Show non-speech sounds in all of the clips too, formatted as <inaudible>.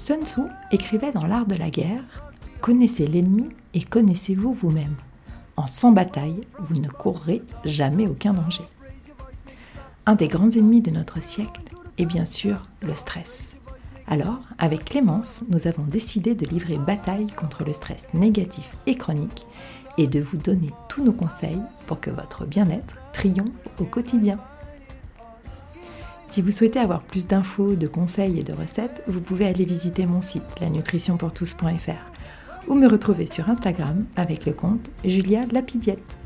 Sun Tzu écrivait dans L'art de la guerre Connaissez l'ennemi et connaissez-vous vous-même. En sans bataille, vous ne courrez jamais aucun danger. Un des grands ennemis de notre siècle est bien sûr le stress. Alors, avec Clémence, nous avons décidé de livrer bataille contre le stress négatif et chronique et de vous donner tous nos conseils pour que votre bien-être triomphe au quotidien. Si vous souhaitez avoir plus d'infos, de conseils et de recettes, vous pouvez aller visiter mon site lanutritionpourtous.fr ou me retrouver sur Instagram avec le compte Julia Lapidiette.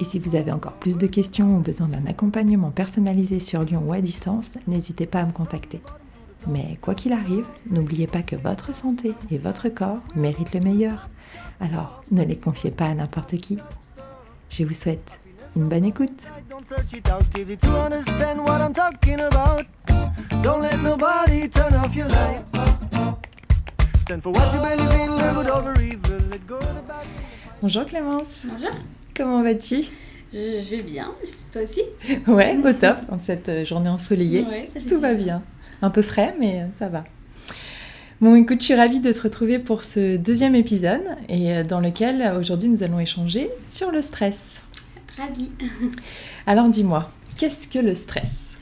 Et si vous avez encore plus de questions ou besoin d'un accompagnement personnalisé sur Lyon ou à distance, n'hésitez pas à me contacter. Mais quoi qu'il arrive, n'oubliez pas que votre santé et votre corps méritent le meilleur. Alors ne les confiez pas à n'importe qui. Je vous souhaite une bonne écoute. Bonjour Clémence. Bonjour. Comment vas-tu? Je, vais bien, toi aussi? <laughs> Ouais, au top, en cette journée ensoleillée. Tout va bien. Un peu frais, mais ça va. Bon, écoute, je suis ravie de te retrouver pour ce deuxième épisode et dans lequel aujourd'hui nous allons échanger sur le stress. Ravi. <laughs> Alors dis-moi, qu'est-ce que le stress?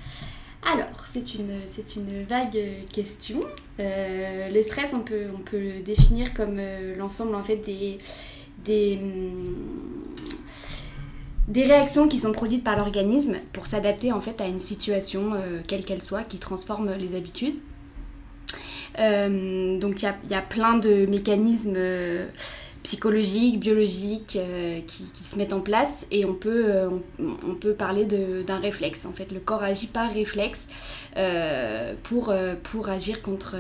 Alors, c'est une, c'est une vague question. Euh, le stress, on peut, on peut le définir comme euh, l'ensemble en fait des, des, hum, des réactions qui sont produites par l'organisme pour s'adapter en fait à une situation, euh, quelle qu'elle soit, qui transforme les habitudes. donc il y a, y a, plein de mécanismes psychologiques, biologiques euh, qui, se mettent en place et on peut, euh, on, peut parler d'un réflexe. En fait, le corps agit par réflexe euh, pour, pour agir contre,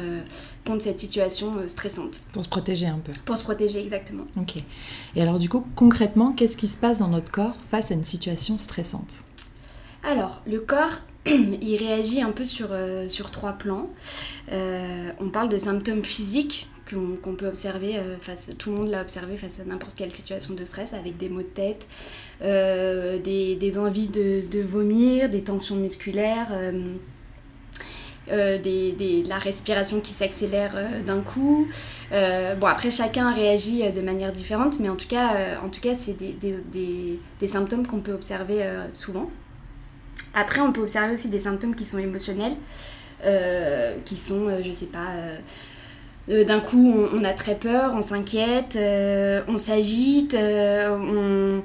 contre cette situation stressante. Pour se protéger un peu. Pour se protéger, exactement. Ok. Et alors, du coup, concrètement, qu'est-ce qui se passe dans notre corps face à une situation stressante? Alors, le corps, <clears throat> il réagit un peu sur, sur trois plans. on parle de symptômes physiques qu'on peut observer euh, face, tout le monde l'a observé face à n'importe quelle situation de stress avec des maux de tête, euh, des, envies de, vomir, des tensions musculaires. Euh, la respiration qui s'accélère d'un coup. bon, après, chacun réagit de manière différente, mais en tout cas, en tout cas c'est des, des, symptômes qu'on peut observer souvent. Après, on peut observer aussi des symptômes qui sont émotionnels, qui sont, je sais pas, d'un coup, on, a très peur, on s'inquiète, euh, on s'agite, euh,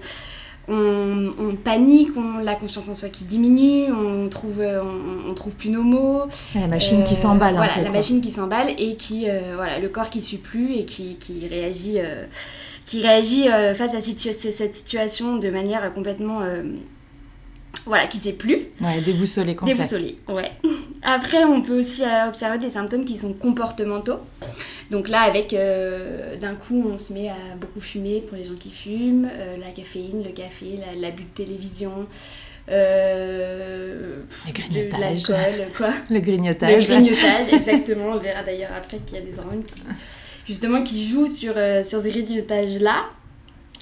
on, panique, on, la confiance en soi qui diminue, on trouve, on, trouve plus nos mots. La machine qui s'emballe. Voilà, la machine qui s'emballe et qui, voilà, le corps qui suit plus et qui, qui réagit, qui réagit face à cette situation de manière complètement voilà, qui sait plus. Ouais, déboussolé complètement. Déboussolé, ouais. <laughs> Après, on peut aussi euh, observer des symptômes qui sont comportementaux. Donc là, avec euh, d'un coup, on se met à beaucoup fumer pour les gens qui fument, euh, la caféine, le café, l'abus de télévision. le grignotage. quoi. <laughs> Le grignotage. Le grignotage, exactement. On verra d'ailleurs après qu'il y a des hormones qui, justement, qui jouent sur, sur ces grignotages-là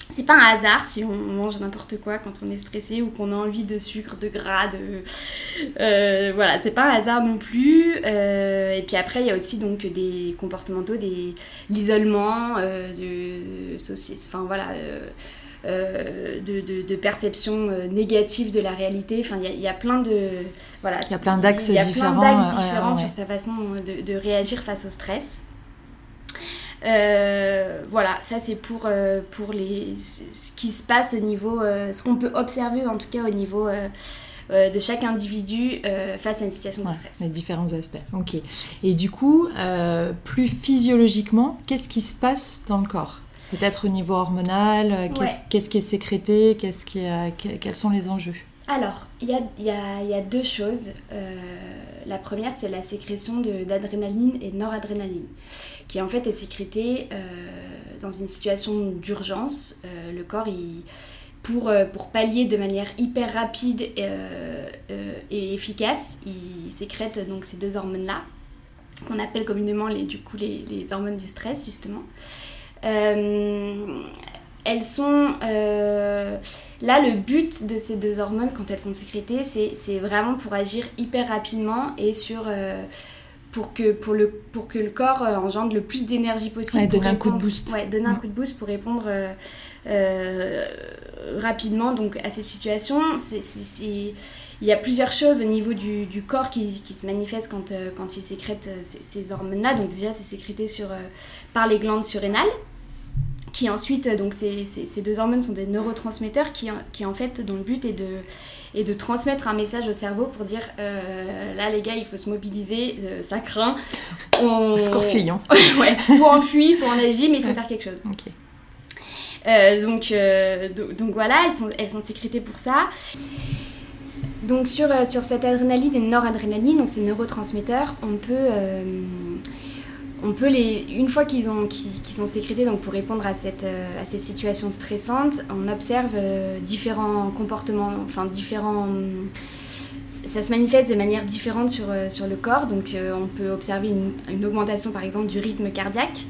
c'est pas un hasard si on mange n'importe quoi quand on est stressé ou qu'on a envie de sucre, de gras, de... Euh, voilà, c'est pas un hasard non plus. Euh, et puis après, il y a aussi donc des comportementaux, des... l'isolement, euh, de... enfin voilà... de, de, de, perception négative de la réalité. Enfin, il y, a plein de voilà. Il y a plein d'axes différents. Il y a plein d'axes différents sur sa façon de, de, réagir face au stress. Euh, voilà, ça c'est pour, euh, pour les, ce qui se passe au niveau, euh, ce qu'on peut observer en tout cas au niveau de chaque individu face à une situation de stress. Les différents aspects, ok. Et du coup, plus physiologiquement, qu'est-ce qui se passe dans le corps? Peut-être au niveau hormonal, qu'est-ce qui est sécrété, qu'est-ce qui quels sont les enjeux? Alors, il y a, deux choses. Euh, la première, c'est la sécrétion d'adrénaline et noradrénaline, qui en fait est sécrétée euh, dans une situation d'urgence. Euh, le corps, pour, pallier de manière hyper rapide et, efficace, il sécrète donc ces deux hormones-là, qu'on appelle communément les hormones du stress, justement elles sont... Euh, là, le but de ces deux hormones, quand elles sont sécrétées, c'est vraiment pour agir hyper rapidement et sur... Euh, pour que, pour, le, pour que le corps euh, engendre le plus d'énergie possible. Ouais, donner un coup de boost. Ouais, donner un mm. coup de boost pour répondre rapidement donc, à ces situations. il y a plusieurs choses au niveau du, du corps qui, qui, se manifestent quand, quand il sécrète ces, ces hormones-là. Donc déjà, c'est sécrété sur, par les glandes surrénales qui ensuite, donc ces, ces, deux hormones sont des neurotransmetteurs qui, qui en fait, dont le but est de, est de transmettre un message au cerveau pour dire euh, là les gars, il faut se mobiliser, euh, ça craint. <laughs> On... Fuit, <laughs> hein. ouais, soit on fuit, soit on agit, mais il faut faire quelque chose. Euh, donc, donc voilà, elles sont, elles sont sécrétées pour ça. Donc sur, sur cette adrénaline et noradrénaline, donc ces neurotransmetteurs, on peut on peut les, une fois qu'ils ont, sont sécrétés donc pour répondre à, cette, euh, à ces situations stressantes, on observe euh, différents comportements, enfin différents. Ça se manifeste de manière différente sur, euh, sur le corps, donc on peut observer une, augmentation par exemple du rythme cardiaque,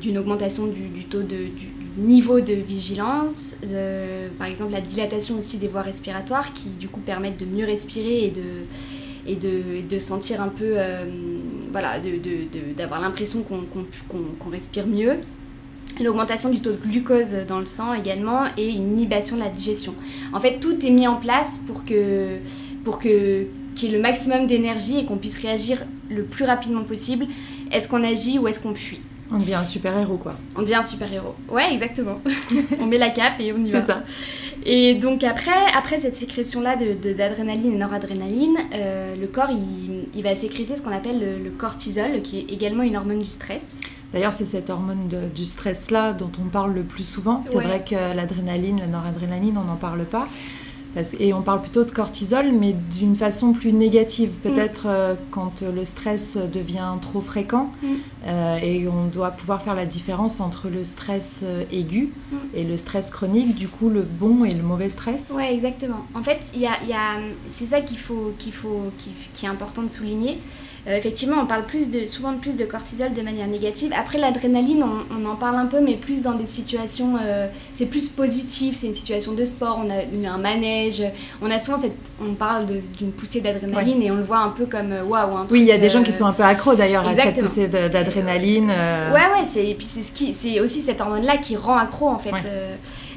d'une augmentation du, taux de, du, niveau de vigilance, par exemple la dilatation aussi des voies respiratoires qui du coup permettent de mieux respirer et de et de, de sentir un peu, voilà, d'avoir l'impression qu'on respire mieux. L'augmentation du taux de glucose dans le sang également et une inhibition de la digestion. En fait, tout est mis en place pour que pour que qu'il y ait le maximum d'énergie et qu'on puisse réagir le plus rapidement possible. Est-ce qu'on agit ou est-ce qu'on fuit? On devient un super-héros, quoi. On devient un super-héros. Ouais, exactement. <laughs> on met la cape et on y va. C'est ça. Et donc après, après cette sécrétion-là d'adrénaline de, et noradrénaline, euh, le corps il, il, va sécréter ce qu'on appelle le, cortisol, qui est également une hormone du stress. D'ailleurs, c'est cette hormone du stress-là dont on parle le plus souvent. C'est vrai que l'adrénaline, la noradrénaline, on n'en parle pas et on parle plutôt de cortisol, mais d'une façon plus négative. Mm. Peut-être euh, quand le stress devient trop fréquent mm. euh, et on doit pouvoir faire la différence entre le stress euh, aigu mm. et le stress chronique, du coup le bon et le mauvais stress. Ouais, exactement. En fait, y y a, c'est ça qu'il faut, qu'il faut, qui, est important de souligner. Effectivement, on parle plus de, souvent de plus de cortisol de manière négative. Après, l'adrénaline, on, en parle un peu, mais plus dans des situations, c'est plus positif. C'est une situation de sport, on a un manège on a souvent cette, on parle d'une poussée d'adrénaline et on le voit un peu comme euh, waouh. Oui, il y a des gens qui euh, sont un peu accros d'ailleurs à cette poussée d'adrénaline. Euh. Ouais, ouais, c'est et puis c'est ce qui, c'est aussi cette hormone là qui rend accro en fait.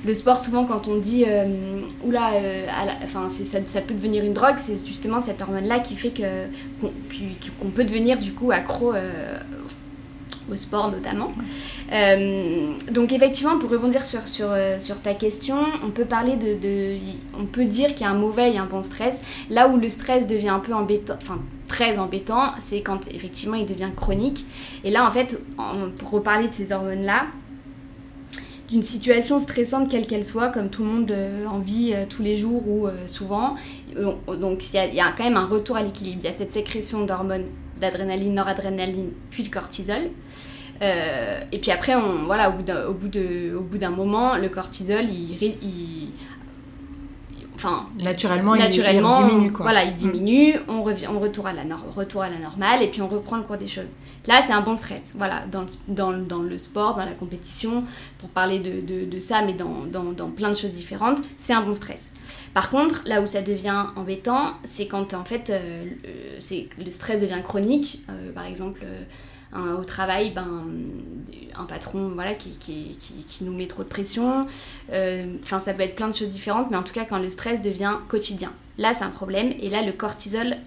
Le sport, souvent, quand on dit oula, enfin, ça, peut devenir une drogue, c'est justement cette hormone-là qui fait qu'on peut devenir du coup accro au sport notamment. Euh, donc effectivement, pour rebondir sur, sur, euh, ta question, on peut parler de, on peut dire qu'il y a un mauvais et un bon stress. Là où le stress devient un peu embêtant, enfin très embêtant, c'est quand effectivement il devient chronique. Et là en fait, pour reparler de ces hormones là, d'une situation stressante quelle qu'elle soit, comme tout le monde euh, en vit tous les jours ou souvent. donc il y, a quand même un retour à l'équilibre. Il y a cette sécrétion d'hormones d'adrénaline, noradrénaline, puis le cortisol. Euh, et puis après, on, voilà, au bout d'un moment, le cortisol, il, enfin naturellement, naturellement il, diminue quoi. Voilà, il diminue, on revient, on retourne à la retour à la normale et puis on reprend le cours des choses. Là, c'est un bon stress. Voilà, dans le, dans, dans le sport, dans la compétition, pour parler de, de, de ça, mais dans, dans, plein de choses différentes, c'est un bon stress. Par contre, là où ça devient embêtant, c'est quand en fait euh, c'est le stress devient chronique. Euh, par exemple, euh, au travail, ben, un patron voilà, qui, qui, qui, nous met trop de pression. Enfin, ça peut être plein de choses différentes, mais en tout cas, quand le stress devient quotidien, là, c'est un problème. Et là, le cortisol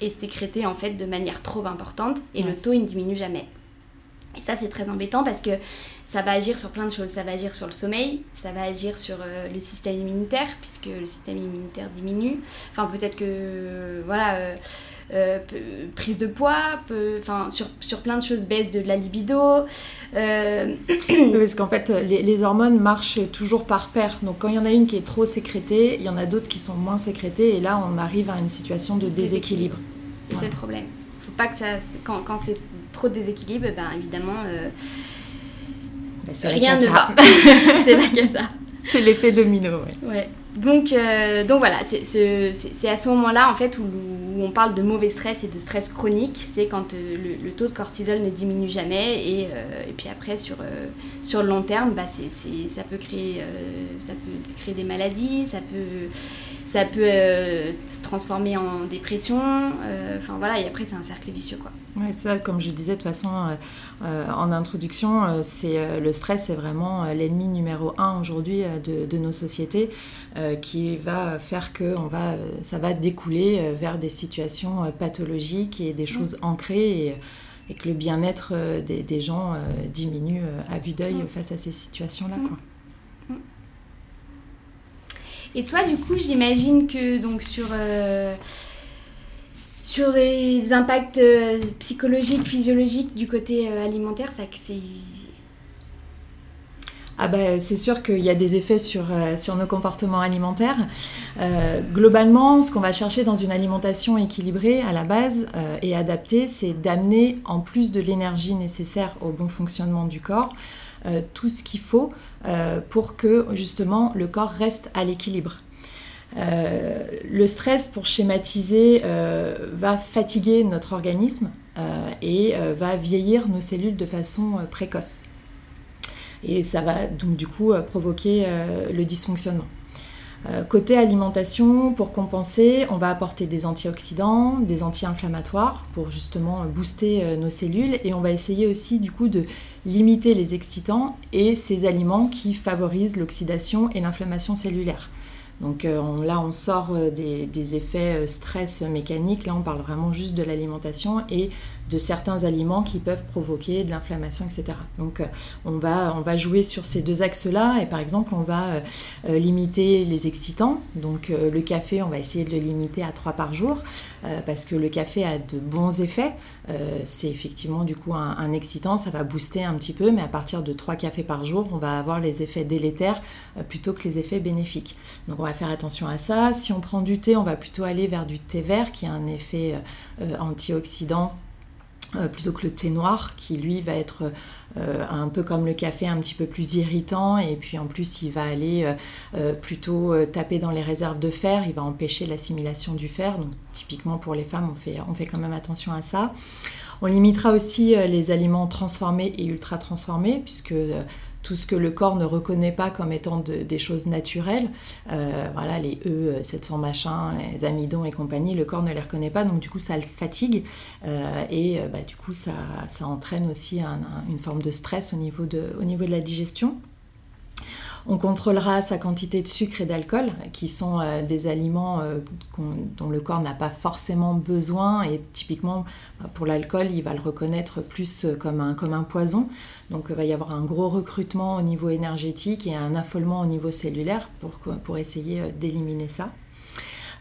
est sécrété en fait de manière trop importante et le taux il ne diminue jamais. Et ça, c'est très embêtant parce que ça va agir sur plein de choses. Ça va agir sur le sommeil, ça va agir sur euh, le système immunitaire, puisque le système immunitaire diminue. Enfin, peut-être que, voilà, euh, prise de poids, enfin sur, sur, plein de choses, baisse de la libido. parce qu'en fait, les, les, hormones marchent toujours par paire. Donc quand il y en a une qui est trop sécrétée, il y en a d'autres qui sont moins sécrétées, et là on arrive à une situation de déséquilibre. Et c'est le problème. Faut pas que ça, quand, quand c'est trop de déséquilibre, ben évidemment, ben, rien ne va. <laughs> c'est la cata. <laughs> C'est l'effet domino, ouais. ouais. Donc, euh, donc voilà, c'est à ce moment-là en fait où, on parle de mauvais stress et de stress chronique. C'est quand euh, le, taux de cortisol ne diminue jamais et, euh, et puis après sur, sur le long terme, bah, ça, peut créer, ça peut créer des maladies, ça peut, ça peut se transformer en dépression. Enfin voilà, et après c'est un cercle vicieux quoi. Oui, ça, comme je disais de toute façon en introduction, c'est le stress est vraiment l'ennemi numéro un aujourd'hui de, de, nos sociétés. Euh, qui va faire que on va, ça va découler euh, vers des situations euh, pathologiques et des choses ancrées et, que le bien-être des, gens diminue à vue d'œil face à ces situations-là. Et toi, du coup, j'imagine que donc sur sur des impacts psychologiques, physiologiques du côté alimentaire, ça c'est ah bah, c'est sûr qu'il y a des effets sur, euh, sur nos comportements alimentaires. Euh, globalement, ce qu'on va chercher dans une alimentation équilibrée à la base euh, et adaptée, c'est d'amener, en plus de l'énergie nécessaire au bon fonctionnement du corps, tout ce qu'il faut pour que justement le corps reste à l'équilibre. Le stress, pour schématiser, va fatiguer notre organisme et va vieillir nos cellules de façon précoce et ça va donc du coup euh, provoquer euh, le dysfonctionnement. Euh, côté alimentation, pour compenser, on va apporter des antioxydants, des anti-inflammatoires pour justement booster nos cellules et on va essayer aussi du coup de limiter les excitants et ces aliments qui favorisent l'oxydation et l'inflammation cellulaire. Donc là, on sort des, des, effets stress mécaniques. Là, on parle vraiment juste de l'alimentation et de certains aliments qui peuvent provoquer de l'inflammation, etc. Donc euh, on, va, jouer sur ces deux axes-là et par exemple on va euh, euh, limiter les excitants. Donc le café, on va essayer de le limiter à 3 par jour parce que le café a de bons effets. c'est effectivement du coup un, excitant, ça va booster un petit peu, mais à partir de 3 cafés par jour, on va avoir les effets délétères plutôt que les effets bénéfiques. Donc on va faire attention à ça. Si on prend du thé, on va plutôt aller vers du thé vert qui a un effet antioxydant euh, plutôt que le thé noir qui lui va être euh, un peu comme le café un petit peu plus irritant. Et puis en plus il va aller euh, plutôt taper dans les réserves de fer, il va empêcher l'assimilation du fer. Donc typiquement pour les femmes on fait, on fait quand même attention à ça. On limitera aussi les aliments transformés et ultra transformés puisque tout ce que le corps ne reconnaît pas comme étant des choses naturelles, euh, voilà, les E, 700 machins, les amidons et compagnie, le corps ne les reconnaît pas, donc du coup ça le fatigue euh, et euh, bah, du coup ça, ça entraîne aussi une forme de stress au niveau de, au niveau de la digestion. On contrôlera sa quantité de sucre et d'alcool, qui sont euh, des aliments euh, dont le corps n'a pas forcément besoin. Et typiquement, bah, pour l'alcool, il va le reconnaître plus euh, comme un, comme un poison. Donc il va y avoir un gros recrutement au niveau énergétique et un affolement au niveau cellulaire pour, pour essayer d'éliminer ça.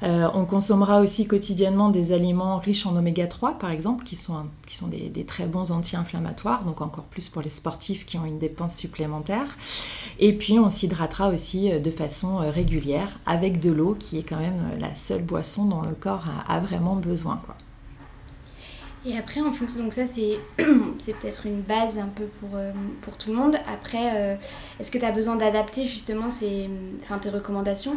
Euh, on consommera aussi quotidiennement des aliments riches en oméga 3, par exemple, qui sont, qui sont des, très bons anti-inflammatoires, donc encore plus pour les sportifs qui ont une dépense supplémentaire. Et puis on s'hydratera aussi euh, de façon euh, régulière avec de l'eau, qui est quand même la seule boisson dont le corps a, vraiment besoin. Et après, en fonction, donc ça c'est, <clears throat> c'est peut-être une base un peu pour, pour tout le monde. Après, est-ce que tu as besoin d'adapter justement ces, enfin, tes recommandations?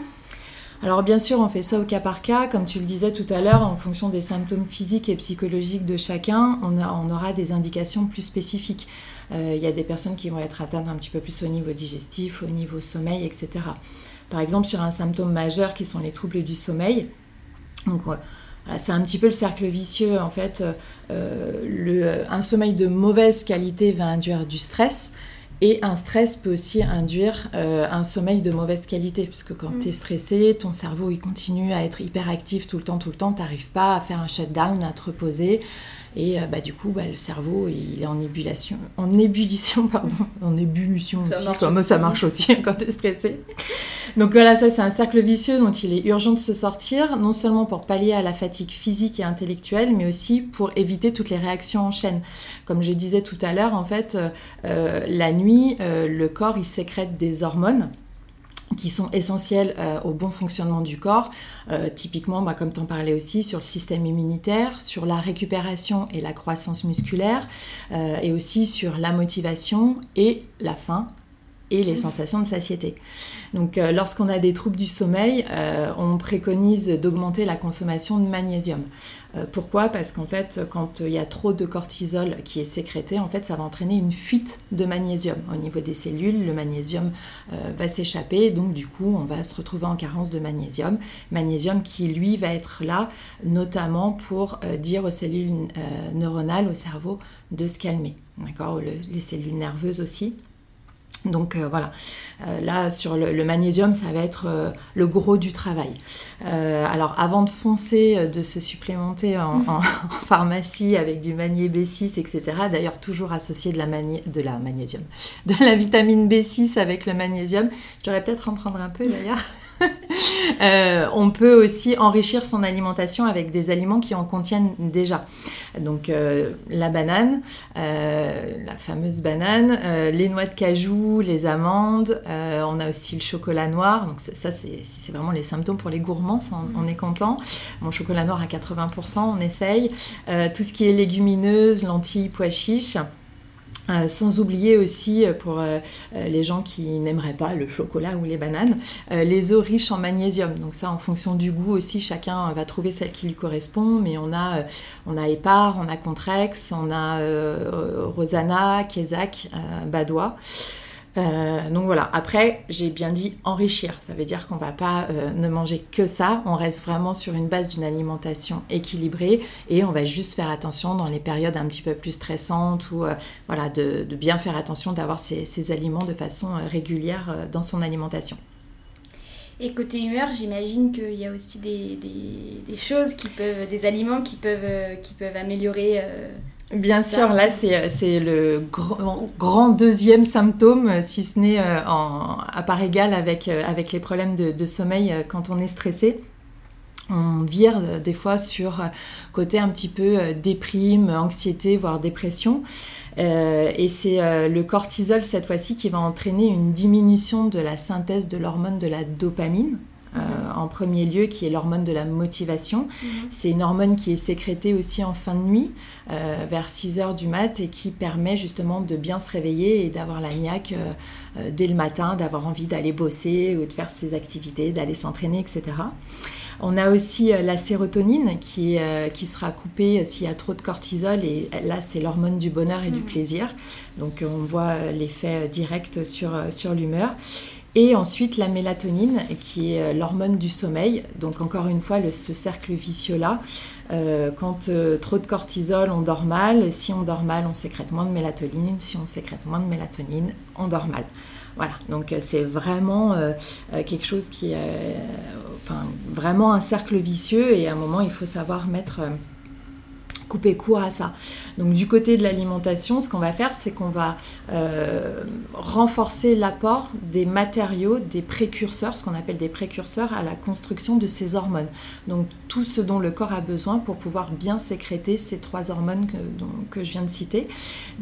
Alors bien sûr, on fait ça au cas par cas, comme tu le disais tout à l'heure, en fonction des symptômes physiques et psychologiques de chacun, on, aura des indications plus spécifiques. Euh, il y a des personnes qui vont être atteintes un petit peu plus au niveau digestif, au niveau sommeil, etc. Par exemple, sur un symptôme majeur qui sont les troubles du sommeil, c'est un petit peu le cercle vicieux en fait. Euh, un sommeil de mauvaise qualité va induire du stress Et un stress peut aussi induire un sommeil de mauvaise qualité, puisque quand mm. tu es stressé, ton cerveau il continue à être hyper actif tout le temps, tout le temps, tu n'arrives pas à faire un shutdown, à te reposer. Et euh, bah, du coup, bah, le cerveau, il est en ébullition, en ébullition, <laughs> pardon, en ébullition aussi, comme ça marche aussi <laughs> quand tu es stressé. Donc voilà, ça c'est un cercle vicieux dont il est urgent de se sortir, non seulement pour pallier à la fatigue physique et intellectuelle, mais aussi pour éviter toutes les réactions en chaîne. Comme je disais tout à l'heure, en fait, euh, la nuit, euh, le corps, il sécrète des hormones qui sont essentiels euh, au bon fonctionnement du corps, euh, typiquement, bah, comme tu en parlais aussi, sur le système immunitaire, sur la récupération et la croissance musculaire, euh, et aussi sur la motivation et la faim et les sensations de satiété. Donc euh, lorsqu'on a des troubles du sommeil, euh, on préconise d'augmenter la consommation de magnésium. Euh, pourquoi? Parce qu'en fait, quand il y a trop de cortisol qui est sécrété, en fait, ça va entraîner une fuite de magnésium au niveau des cellules. Le magnésium va s'échapper, donc du coup, on va se retrouver en carence de magnésium. Magnésium qui, lui, va être là, notamment pour dire aux cellules neuronales, au cerveau, de se calmer. D'accord? Les cellules nerveuses aussi. Donc euh, voilà, euh, là sur le, magnésium, ça va être euh, le gros du travail. alors avant de foncer, de se supplémenter <laughs> en, pharmacie avec du magné B6, etc., d'ailleurs toujours associé de la, de la magnésium, de la vitamine B6 avec le magnésium, j'aurais peut-être en prendre un peu d'ailleurs. Euh, on peut aussi enrichir son alimentation avec des aliments qui en contiennent déjà. Donc euh, la banane, euh, la fameuse banane, les noix de cajou, les amandes, on a aussi le chocolat noir. Donc ça, c'est vraiment les symptômes pour les gourmands, on, on est content. Mon chocolat noir à 80%, on essaye. tout ce qui est légumineuse, lentilles, pois chiches. Euh, sans oublier aussi euh, pour euh, les gens qui n'aimeraient pas le chocolat ou les bananes, les eaux riches en magnésium. Donc ça, en fonction du goût aussi, chacun va trouver celle qui lui correspond. Mais on a, on a Épar, on a Contrex, on a Rosanna, Kézac, Badois. Euh, donc voilà, après j'ai bien dit enrichir, ça veut dire qu'on va pas euh, ne manger que ça, on reste vraiment sur une base d'une alimentation équilibrée et on va juste faire attention dans les périodes un petit peu plus stressantes ou euh, voilà, de, bien faire attention d'avoir ces, aliments de façon régulière dans son alimentation. Et côté humeur, j'imagine qu'il y a aussi des, des, choses qui peuvent, des aliments qui peuvent, qui peuvent améliorer Bien sûr, là c'est le grand, deuxième symptôme, si ce n'est euh, à part égale avec, euh, avec les problèmes de, sommeil euh, quand on est stressé. On vire des fois sur côté un petit peu déprime, anxiété, voire dépression. et c'est le cortisol cette fois-ci qui va entraîner une diminution de la synthèse de l'hormone de la dopamine, euh, en premier lieu, qui est l'hormone de la motivation. Mhm. C'est une hormone qui est sécrétée aussi en fin de nuit, euh, vers 6 heures du mat, et qui permet justement de bien se réveiller et d'avoir la niaque euh, dès le matin, d'avoir envie d'aller bosser ou de faire ses activités, d'aller s'entraîner, etc. On a aussi la sérotonine qui, qui sera coupée s'il y a trop de cortisol et là c'est l'hormone du bonheur et du mhm. plaisir. Donc on voit l'effet direct sur, sur l'humeur. Et ensuite la mélatonine, qui est euh, l'hormone du sommeil. Donc encore une fois, ce cercle vicieux-là. Euh, quand euh, trop de cortisol, on dort mal. Si on dort mal, on sécrète moins de mélatonine. Si on sécrète moins de mélatonine, on dort mal. Voilà, donc c'est vraiment quelque chose qui est vraiment un cercle vicieux et à un moment, il faut savoir mettre couper court à ça. Donc du côté de l'alimentation, ce qu'on va faire, c'est qu'on va euh, renforcer l'apport des matériaux, des précurseurs, ce qu'on appelle des précurseurs à la construction de ces hormones. Donc tout ce dont le corps a besoin pour pouvoir bien sécréter ces trois hormones que, je viens de citer,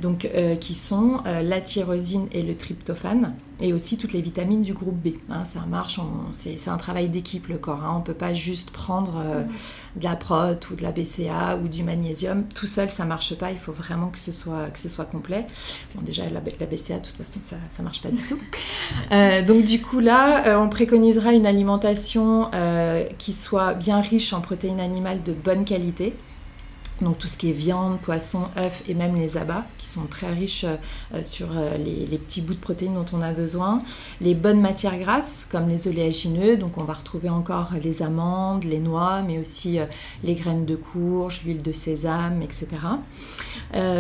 euh, qui sont euh, la tyrosine et le tryptophane et aussi toutes les vitamines du groupe B. Hein, ça marche, c'est un travail d'équipe le corps. Hein. On ne peut pas juste prendre euh, mm. de la prot ou de la BCA ou du magnésium. Tout seul, ça marche pas. Il faut vraiment que ce soit, que ce soit complet. Bon, déjà, la, BCA, de toute façon, ça ne marche pas du tout. <laughs> Euh, donc, du coup, là, euh, on préconisera une alimentation qui soit bien riche en protéines animales de bonne qualité donc tout ce qui est viande, poisson, œufs et même les abats qui sont très riches euh, sur euh, les, petits bouts de protéines dont on a besoin. Les bonnes matières grasses comme les oléagineux, donc on va retrouver encore les amandes, les noix, mais aussi euh, les graines de courge, l'huile de sésame, etc.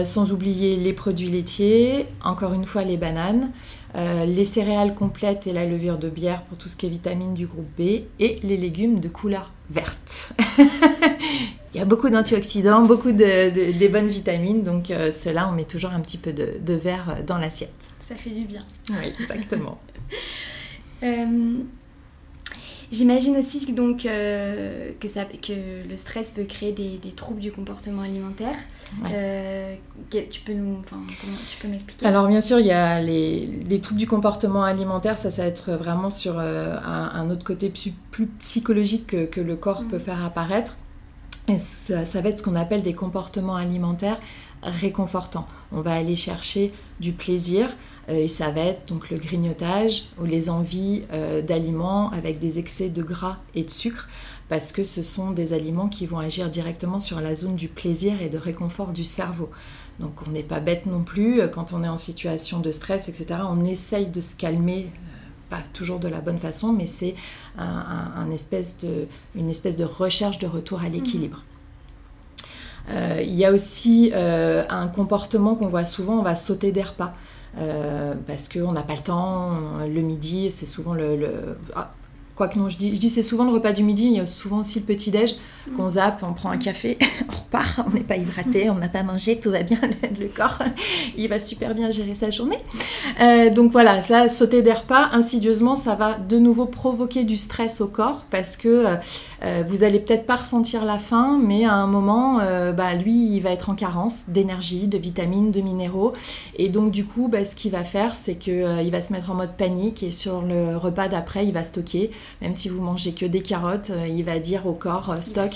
sans oublier les produits laitiers, encore une fois les bananes, les céréales complètes et la levure de bière pour tout ce qui est vitamines du groupe B et les légumes de couleur verte. <laughs> Il y a beaucoup d'antioxydants, beaucoup de, des bonnes vitamines, donc euh, cela, on met toujours un petit peu de, de verre dans l'assiette. Ça fait du bien. Oui, exactement. <laughs> Euh, j'imagine aussi que, donc, euh, que, ça, que le stress peut créer des, des troubles du comportement alimentaire. tu peux nous, enfin, tu peux m'expliquer? Alors bien sûr, il y a les, les, troubles du comportement alimentaire. Ça, ça va être vraiment sur un, autre côté plus, plus psychologique que, que, le corps peut mm. faire apparaître ça, va être ce qu'on appelle des comportements alimentaires réconfortants. On va aller chercher du plaisir euh, et ça va être donc le grignotage ou les envies euh, d'aliments avec des excès de gras et de sucre parce que ce sont des aliments qui vont agir directement sur la zone du plaisir et de réconfort du cerveau. Donc on n'est pas bête non plus, quand on est en situation de stress, etc., on essaye de se calmer pas toujours de la bonne façon, mais c'est un, espèce de, une espèce de recherche de retour à l'équilibre. Euh, il y a aussi euh, un comportement qu'on voit souvent, on va sauter des repas. Euh, parce qu'on n'a pas le temps, le midi, c'est souvent le... Ah, quoi que non, je dis, je dis c'est souvent le repas du midi, il y a souvent aussi le petit-déj qu'on zappe, on prend un café, <laughs> on repart, on n'est pas hydraté, on n'a pas mangé, tout va bien, <laughs> le, corps, il va super bien gérer sa journée. Euh, donc voilà, ça, sauter des repas, insidieusement, ça va de nouveau provoquer du stress au corps parce que euh, euh, vous allez peut-être pas ressentir la faim, mais à un moment, bah, lui, il va être en carence d'énergie, de vitamines, de minéraux. Et donc du coup, bah, ce qu'il va faire, c'est qu'il va se mettre en mode panique et sur le repas d'après, il va stocker. Même si vous mangez que des carottes, il va dire au corps, stock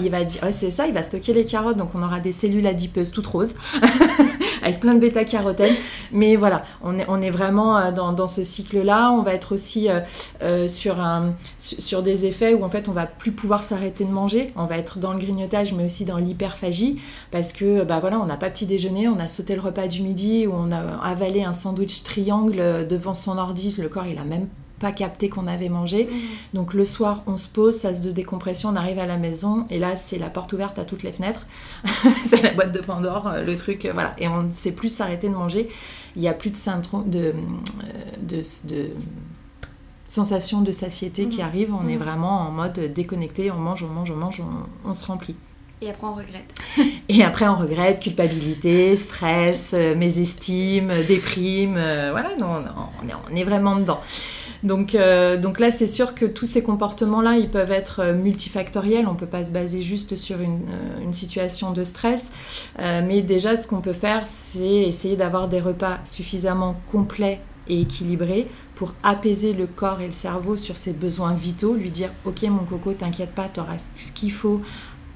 il va dire, c'est ça, il va stocker les carottes, donc on aura des cellules adipeuses toutes roses, <laughs> avec plein de bêta-carotène. Mais voilà, on est, on est vraiment euh, dans, dans ce cycle-là. On va être aussi euh, euh, sur, un, sur des effets où en fait on va plus pouvoir s'arrêter de manger. On va être dans le grignotage, mais aussi dans l'hyperphagie, parce que bah voilà, on n'a pas petit déjeuner, on a sauté le repas du midi, ou on a avalé un sandwich triangle devant son ordi, le corps il a même pas capté qu'on avait mangé. Mmh. Donc le soir, on se pose, ça se de décompression, on arrive à la maison et là, c'est la porte ouverte à toutes les fenêtres. <laughs> c'est la boîte de Pandore, euh, le truc, euh, voilà. Et on ne sait plus s'arrêter de manger. Il n'y a plus de syndrome de, euh, de, de sensation de satiété qui mmh. arrive. On est mmh. vraiment en mode déconnecté, on mange, on mange, on mange, on, se remplit. Et après, on regrette. <laughs> Et après, on regrette, culpabilité, stress, mésestime, déprime. voilà, non, on, est, vraiment dedans. Donc, euh, donc là, c'est sûr que tous ces comportements-là, ils peuvent être euh, multifactoriels. On ne peut pas se baser juste sur une, euh, une situation de stress. mais déjà, ce qu'on peut faire, c'est essayer d'avoir des repas suffisamment complets et équilibrés pour apaiser le corps et le cerveau sur ses besoins vitaux, lui dire ok mon coco t'inquiète pas, tu auras ce qu'il faut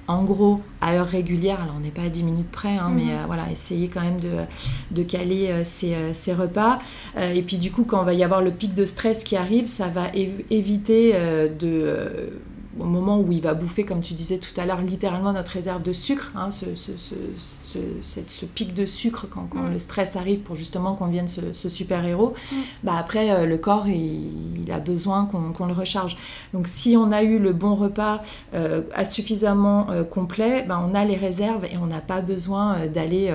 en gros à heure régulière, alors on n'est pas à 10 minutes près, hein, mais mhm. euh, voilà, essayer quand même de, caler euh, euh, ces, repas. et puis du coup, quand on va y avoir le pic de stress qui arrive, ça va éviter de au moment où il va bouffer, comme tu disais tout à l'heure, littéralement notre réserve de sucre, hein, ce, ce, pic de sucre quand, mm. le stress arrive pour justement qu'on devienne ce, super-héros, mm. bah après euh, le corps il, a besoin qu'on le recharge. Donc si on a eu le bon repas euh, à suffisamment euh, complet, bah, on a les réserves et on n'a pas besoin d'aller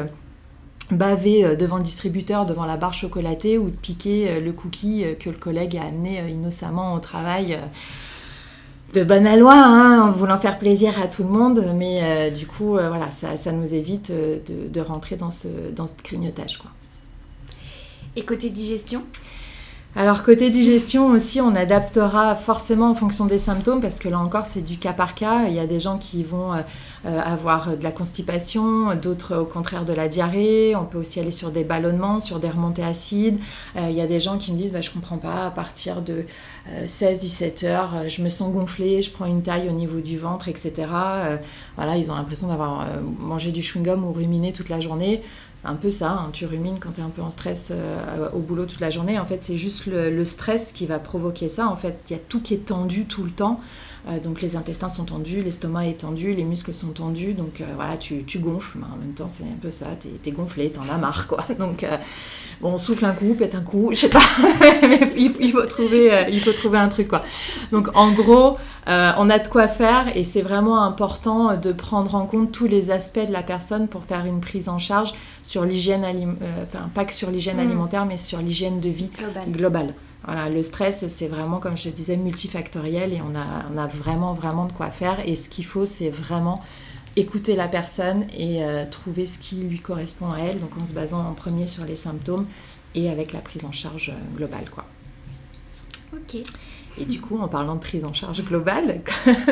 baver devant le distributeur, devant la barre chocolatée ou de piquer le cookie que le collègue a amené innocemment au travail de bonne loi, hein, en voulant faire plaisir à tout le monde, mais euh, du coup, euh, voilà, ça, ça, nous évite euh, de, rentrer dans ce, dans ce grignotage. Quoi. Et côté digestion? Alors côté digestion aussi, on adaptera forcément en fonction des symptômes parce que là encore c'est du cas par cas. Il y a des gens qui vont euh, euh, avoir de la constipation, d'autres au contraire de la diarrhée. On peut aussi aller sur des ballonnements, sur des remontées acides. Euh, il y a des gens qui me disent bah, je comprends pas, à partir de 16-17 heures, je me sens gonflée, je prends une taille au niveau du ventre, etc. voilà, ils ont l'impression d'avoir mangé du chewing-gum ou ruminé toute la journée. Un peu ça, hein. tu rumines quand tu es un peu en stress euh, au boulot toute la journée. En fait, c'est juste le, stress qui va provoquer ça. En fait, il y a tout qui est tendu tout le temps. Euh, donc les intestins sont tendus, l'estomac est tendu, les muscles sont tendus. Donc euh, voilà, tu, gonfles. Mais en même temps, c'est un peu ça. Tu es, gonflé, t'en as marre, quoi. <laughs> Donc bon, on souffle un coup, pète un coup, je sais pas. <laughs> il, faut trouver, il faut trouver un truc, quoi. Donc en gros, on a de quoi faire et c'est vraiment important de prendre en compte tous les aspects de la personne pour faire une prise en charge sur l'hygiène euh, enfin pas que sur l'hygiène mm. alimentaire, mais sur l'hygiène de vie globale. Voilà, le stress, c'est vraiment, comme je te disais, multifactoriel et on a, on a vraiment, vraiment de quoi faire. Et ce qu'il faut, c'est vraiment écouter la personne et euh, trouver ce qui lui correspond à elle, donc en se basant en premier sur les symptômes et avec la prise en charge euh, globale. Quoi. Ok. Et du coup, en parlant de prise en charge globale,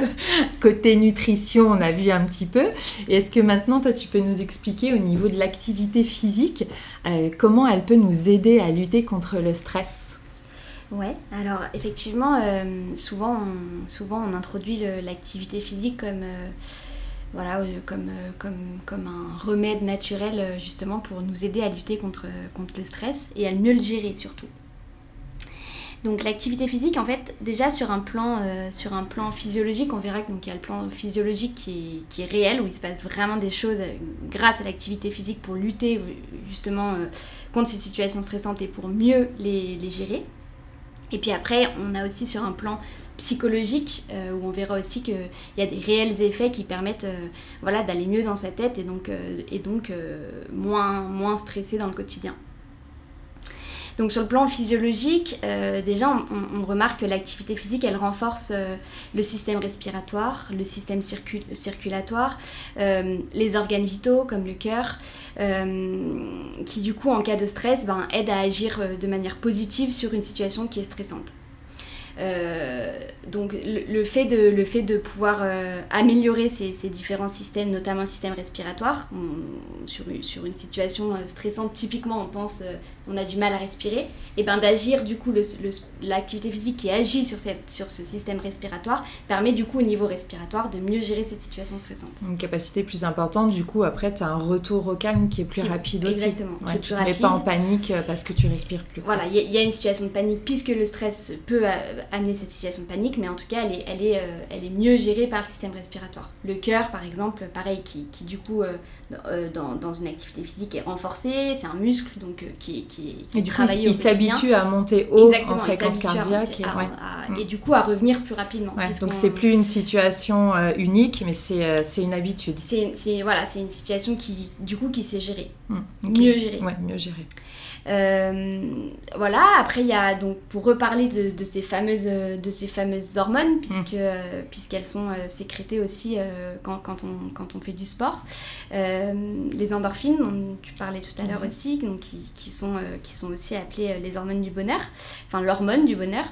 <laughs> côté nutrition, on a vu un petit peu. Est-ce que maintenant, toi, tu peux nous expliquer au niveau de l'activité physique, euh, comment elle peut nous aider à lutter contre le stress? Ouais, alors effectivement, euh, souvent, on, souvent on introduit l'activité physique comme, euh, voilà, comme, comme, comme un remède naturel justement pour nous aider à lutter contre, contre le stress et à mieux le gérer surtout. Donc l'activité physique, en fait, déjà sur un plan, euh, sur un plan physiologique, on verra qu'il y a le plan physiologique qui est, réel, où il se passe vraiment des choses euh, grâce à l'activité physique pour lutter euh, justement contre ces situations stressantes et pour mieux les, gérer. Et puis après, on a aussi sur un plan psychologique, où on verra aussi qu'il y a des réels effets qui permettent voilà, d'aller mieux dans sa tête et donc, et donc moins stressé dans le quotidien. Donc sur le plan physiologique, euh, déjà on, remarque que l'activité physique, elle renforce euh, le système respiratoire, le système circulatoire, euh, les organes vitaux comme le cœur, qui du coup en cas de stress ben, aident à agir de manière positive sur une situation qui est stressante. donc le, fait de, pouvoir améliorer ces, différents systèmes, notamment le système respiratoire, sur, une situation stressante, typiquement on pense on a du mal à respirer, et ben d'agir du coup l'activité physique qui agit sur, cette, sur ce système respiratoire permet du coup au niveau respiratoire de mieux gérer cette situation stressante. Une capacité plus importante, du coup après tu as un retour au calme qui est plus rapide aussi. Exactement. tu ne mets pas en panique euh, parce que tu respires plus. Voilà, il y, a une situation de panique puisque le stress peut euh, amener cette situation de panique, mais en tout cas elle est, elle est, euh, elle est mieux gérée par le système respiratoire. Le cœur par exemple, pareil, qui, qui du coup dans, dans, une activité physique est renforcé, c'est un muscle donc qui, qui et du coup, il s'habitue à monter haut en fréquence cardiaque. et, du coup, à revenir plus rapidement. donc, c'est plus une situation euh, unique, mais euh, c'est une habitude. C'est voilà, une situation qui, du coup, qui s'est gérée. Mmh, mieux gérée. Ouais, mieux gérée. Euh, voilà, après il y a donc pour reparler de, ces, fameuses, de ces fameuses hormones, mm. puisque, euh, puisqu'elles sont euh, sécrétées aussi quand, quand, on, quand on fait du sport. les endorphines, dont tu parlais tout à l'heure mm. aussi, donc, qui, qui, sont, qui sont aussi appelées les hormones du bonheur, enfin l'hormone du bonheur,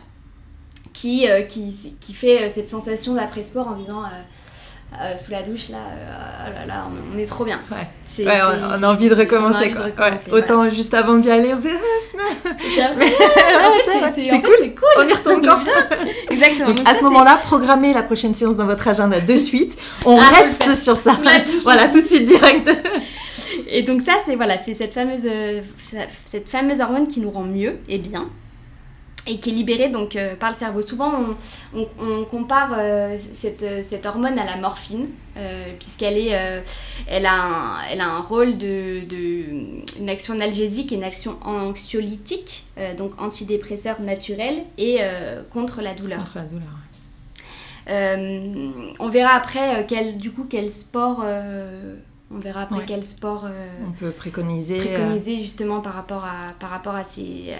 qui, qui, qui fait cette sensation d'après-sport en disant euh, sous la douche là, euh, oh là, là on, est trop bien. Ouais. on, a envie de recommencer quoi. Autant juste avant d'y aller, on fait ah, c'est <laughs> cool, cool, on y retourne <laughs> quand Exactement. <laughs> Donc, à ce moment-là, programmez la prochaine séance dans votre agenda de suite. On ah, reste sur ça. voilà, tout de suite direct. Et donc ça, c'est voilà, c'est cette fameuse, euh, cette fameuse hormone qui nous rend mieux et bien et qui est libérée donc, euh, par le cerveau. Souvent, on, compare euh, cette, cette, hormone à la morphine, euh, puisqu'elle est, elle a, un, elle a un rôle de, de, une action analgésique et une action anxiolytique, donc antidépresseur naturel et contre la douleur. Contre la douleur. on verra après quel, du coup quel sport on verra après quel sport on peut préconiser. Préconiser justement par rapport à, par rapport à ces,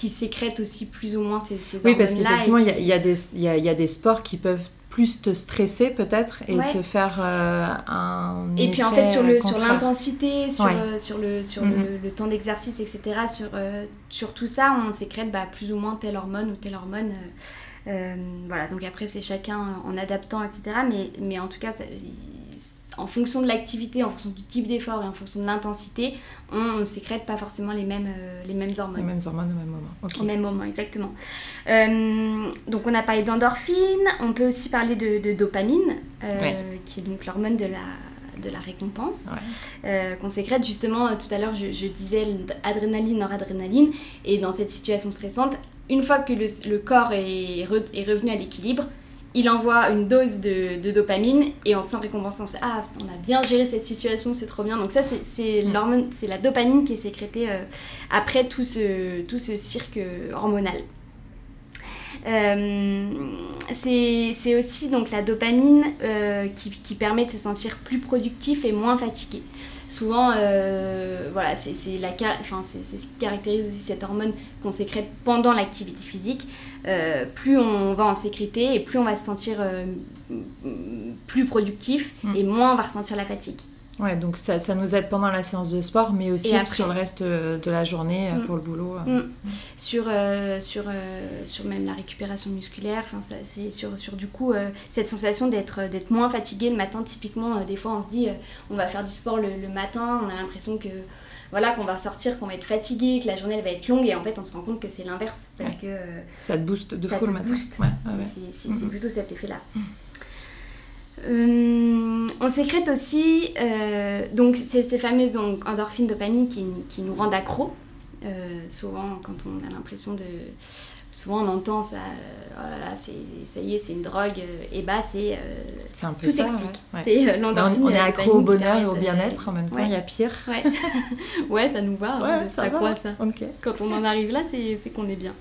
qui sécrètent aussi plus ou moins ces, ces Oui, parce qu'effectivement, il y, y, y, a des sports qui peuvent plus te stresser peut-être et te faire euh, un et puis en fait sur le sur l'intensité sur, euh, sur le sur mm-hmm. le, temps d'exercice etc sur euh, sur tout ça on sécrète bah, plus ou moins telle hormone ou telle hormone voilà. Donc après c'est chacun en adaptant etc mais mais en tout cas en fonction de l'activité, en fonction du type d'effort et en fonction de l'intensité, on ne sécrète pas forcément les mêmes, euh, les mêmes hormones. Les mêmes hormones au même moment. Au même moment, exactement. Euh, donc on a parlé d'endorphine, on peut aussi parler de, dopamine, euh, qui est donc l'hormone de la, de la récompense qu'on sécrète. Justement, tout à l'heure, je, je, disais adrénaline, noradrénaline. Et dans cette situation stressante, une fois que le, corps est, est revenu à l'équilibre, il envoie une dose de, dopamine et on sent récompensant. Ah, on a bien géré cette situation, c'est trop bien. Donc ça, c'est mm. l'hormone, c'est la dopamine qui est sécrétée euh, après tout ce, tout ce cirque hormonal. Euh, c'est aussi donc la dopamine euh, qui, qui, permet de se sentir plus productif et moins fatigué. Souvent, voilà, c'est ce qui caractérise aussi cette hormone qu'on sécrète pendant l'activité physique. Euh, plus on va en sécurité et plus on va se sentir euh, plus productif mm. et moins on va ressentir la fatigue. Ouais, donc ça, ça, nous aide pendant la séance de sport, mais aussi sur le reste euh, de la journée mm. pour le boulot. Mm. Sur, sur, sur même la récupération musculaire, c'est sur, sur du coup cette sensation d'être moins fatigué le matin. Typiquement, des fois on se dit on va faire du sport le, le matin, on a l'impression que voilà, qu'on va sortir, qu'on va être fatigué, que la journée elle va être longue et en fait on se rend compte que c'est l'inverse parce que euh, ça te booste de fou le matin. C'est mm-hmm. plutôt cet effet-là. Euh, on sécrète aussi euh, donc ces, ces, fameuses endorphines, dopamine qui, qui nous rendent accro. souvent quand on a l'impression de souvent on entend ça, oh là là, ça y est, c'est une drogue, euh, et bah c'est. Euh, tout s'explique. C'est euh, l'endorphine. On, est accro au bonheur et au bien-être en même temps, il y a pire. <laughs> Ouais, <laughs> ouais ça nous va, hein, ça va. ça. Quand on en arrive là, c'est qu'on est bien.